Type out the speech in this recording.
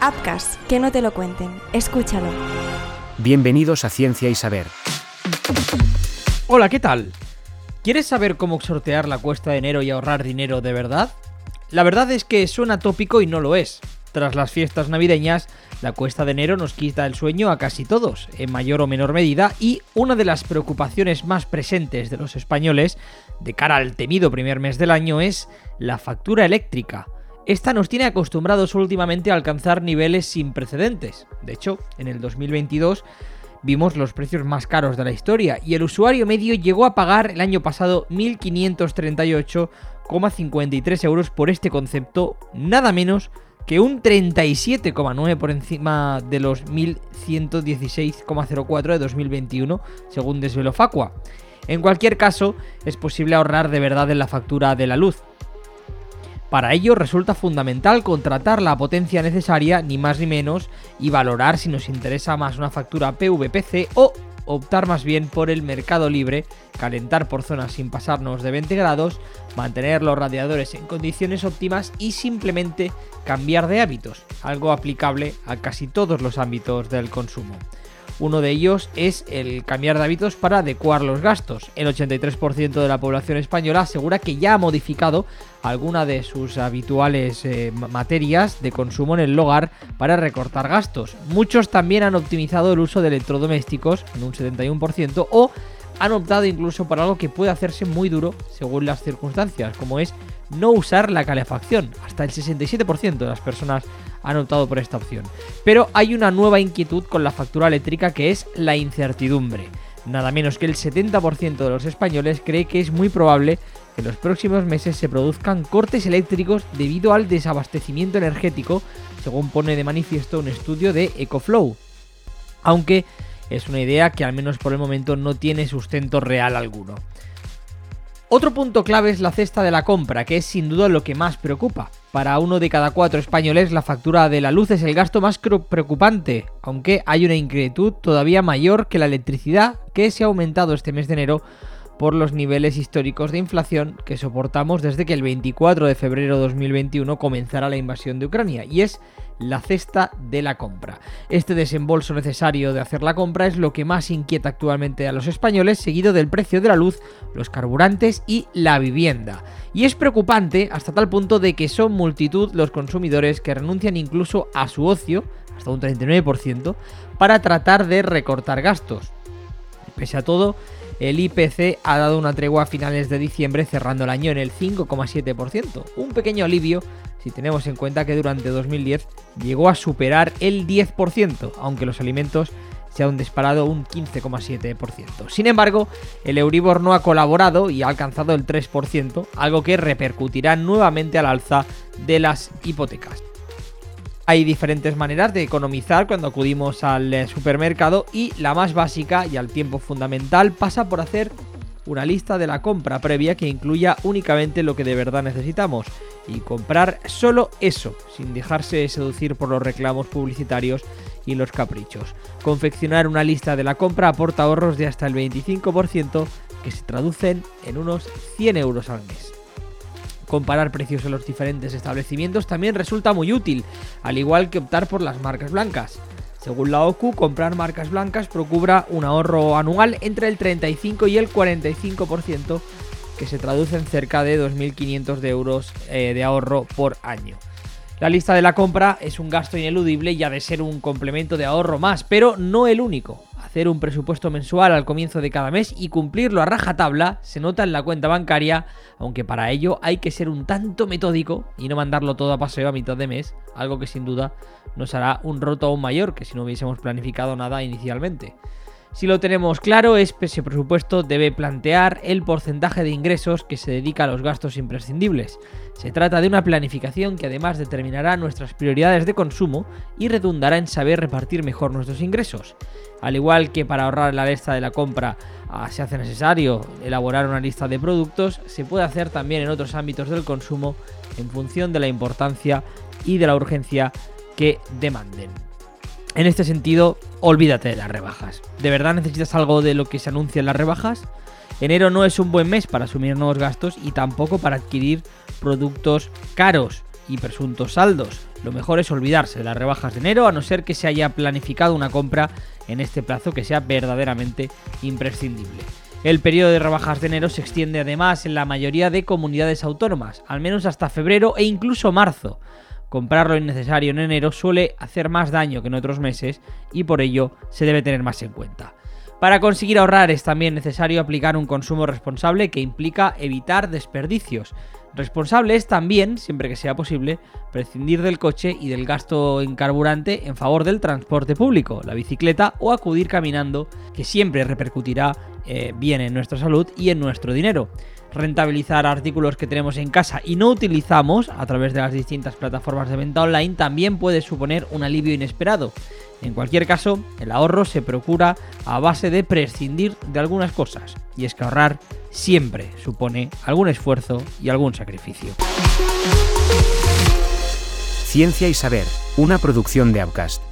Apcas, que no te lo cuenten. Escúchalo. Bienvenidos a Ciencia y Saber. Hola, ¿qué tal? ¿Quieres saber cómo sortear la cuesta de enero y ahorrar dinero de verdad? La verdad es que suena tópico y no lo es. Tras las fiestas navideñas, la cuesta de enero nos quita el sueño a casi todos, en mayor o menor medida, y una de las preocupaciones más presentes de los españoles de cara al temido primer mes del año es la factura eléctrica. Esta nos tiene acostumbrados últimamente a alcanzar niveles sin precedentes. De hecho, en el 2022 vimos los precios más caros de la historia y el usuario medio llegó a pagar el año pasado 1.538,53 euros por este concepto, nada menos que un 37,9 por encima de los 1.116,04 de 2021, según Desvelo Facua. En cualquier caso, es posible ahorrar de verdad en la factura de la luz. Para ello resulta fundamental contratar la potencia necesaria, ni más ni menos, y valorar si nos interesa más una factura PVPC o optar más bien por el mercado libre, calentar por zonas sin pasarnos de 20 grados, mantener los radiadores en condiciones óptimas y simplemente cambiar de hábitos, algo aplicable a casi todos los ámbitos del consumo. Uno de ellos es el cambiar de hábitos para adecuar los gastos. El 83% de la población española asegura que ya ha modificado alguna de sus habituales eh, materias de consumo en el hogar para recortar gastos. Muchos también han optimizado el uso de electrodomésticos en un 71% o han optado incluso por algo que puede hacerse muy duro según las circunstancias, como es no usar la calefacción. Hasta el 67% de las personas han optado por esta opción. Pero hay una nueva inquietud con la factura eléctrica que es la incertidumbre. Nada menos que el 70% de los españoles cree que es muy probable que en los próximos meses se produzcan cortes eléctricos debido al desabastecimiento energético, según pone de manifiesto un estudio de EcoFlow. Aunque es una idea que al menos por el momento no tiene sustento real alguno. Otro punto clave es la cesta de la compra, que es sin duda lo que más preocupa. Para uno de cada cuatro españoles, la factura de la luz es el gasto más preocupante, aunque hay una inquietud todavía mayor que la electricidad, que se ha aumentado este mes de enero por los niveles históricos de inflación que soportamos desde que el 24 de febrero de 2021 comenzara la invasión de Ucrania, y es la cesta de la compra. Este desembolso necesario de hacer la compra es lo que más inquieta actualmente a los españoles, seguido del precio de la luz, los carburantes y la vivienda. Y es preocupante hasta tal punto de que son multitud los consumidores que renuncian incluso a su ocio, hasta un 39%, para tratar de recortar gastos. Pese a todo, el IPC ha dado una tregua a finales de diciembre cerrando el año en el 5,7%, un pequeño alivio si tenemos en cuenta que durante 2010 llegó a superar el 10%, aunque los alimentos se han disparado un 15,7%. Sin embargo, el Euribor no ha colaborado y ha alcanzado el 3%, algo que repercutirá nuevamente al alza de las hipotecas. Hay diferentes maneras de economizar cuando acudimos al eh, supermercado y la más básica y al tiempo fundamental pasa por hacer una lista de la compra previa que incluya únicamente lo que de verdad necesitamos y comprar solo eso, sin dejarse seducir por los reclamos publicitarios y los caprichos. Confeccionar una lista de la compra aporta ahorros de hasta el 25% que se traducen en unos 100 euros al mes. Comparar precios en los diferentes establecimientos también resulta muy útil, al igual que optar por las marcas blancas. Según la OCU, comprar marcas blancas procura un ahorro anual entre el 35 y el 45%, que se traduce en cerca de 2.500 de euros eh, de ahorro por año. La lista de la compra es un gasto ineludible y ha de ser un complemento de ahorro más, pero no el único. Un presupuesto mensual al comienzo de cada mes y cumplirlo a rajatabla se nota en la cuenta bancaria, aunque para ello hay que ser un tanto metódico y no mandarlo todo a paseo a mitad de mes, algo que sin duda nos hará un roto aún mayor que si no hubiésemos planificado nada inicialmente. Si lo tenemos claro, ese presupuesto debe plantear el porcentaje de ingresos que se dedica a los gastos imprescindibles. Se trata de una planificación que además determinará nuestras prioridades de consumo y redundará en saber repartir mejor nuestros ingresos. Al igual que para ahorrar la lista de la compra ah, se hace necesario elaborar una lista de productos, se puede hacer también en otros ámbitos del consumo en función de la importancia y de la urgencia que demanden. En este sentido, olvídate de las rebajas. ¿De verdad necesitas algo de lo que se anuncia en las rebajas? Enero no es un buen mes para asumir nuevos gastos y tampoco para adquirir productos caros y presuntos saldos. lo mejor es olvidarse de las rebajas de enero a no ser que se haya planificado una compra en este plazo que sea verdaderamente imprescindible. El periodo de rebajas de enero se extiende además en la mayoría de comunidades autónomas, al menos hasta febrero e incluso marzo. Comprar lo innecesario en enero suele hacer más daño que en otros meses y por ello se debe tener más en cuenta. Para conseguir ahorrar es también necesario aplicar un consumo responsable que implica evitar desperdicios. Responsable es también, siempre que sea posible, prescindir del coche y del gasto en carburante en favor del transporte público, la bicicleta o acudir caminando, que siempre repercutirá eh, bien en nuestra salud y en nuestro dinero. Rentabilizar artículos que tenemos en casa y no utilizamos a través de las distintas plataformas de venta online también puede suponer un alivio inesperado. En cualquier caso, el ahorro se procura a base de prescindir de algunas cosas, y es que ahorrar siempre supone algún esfuerzo y algún sacrificio. Ciencia y Saber, una producción de Outcast.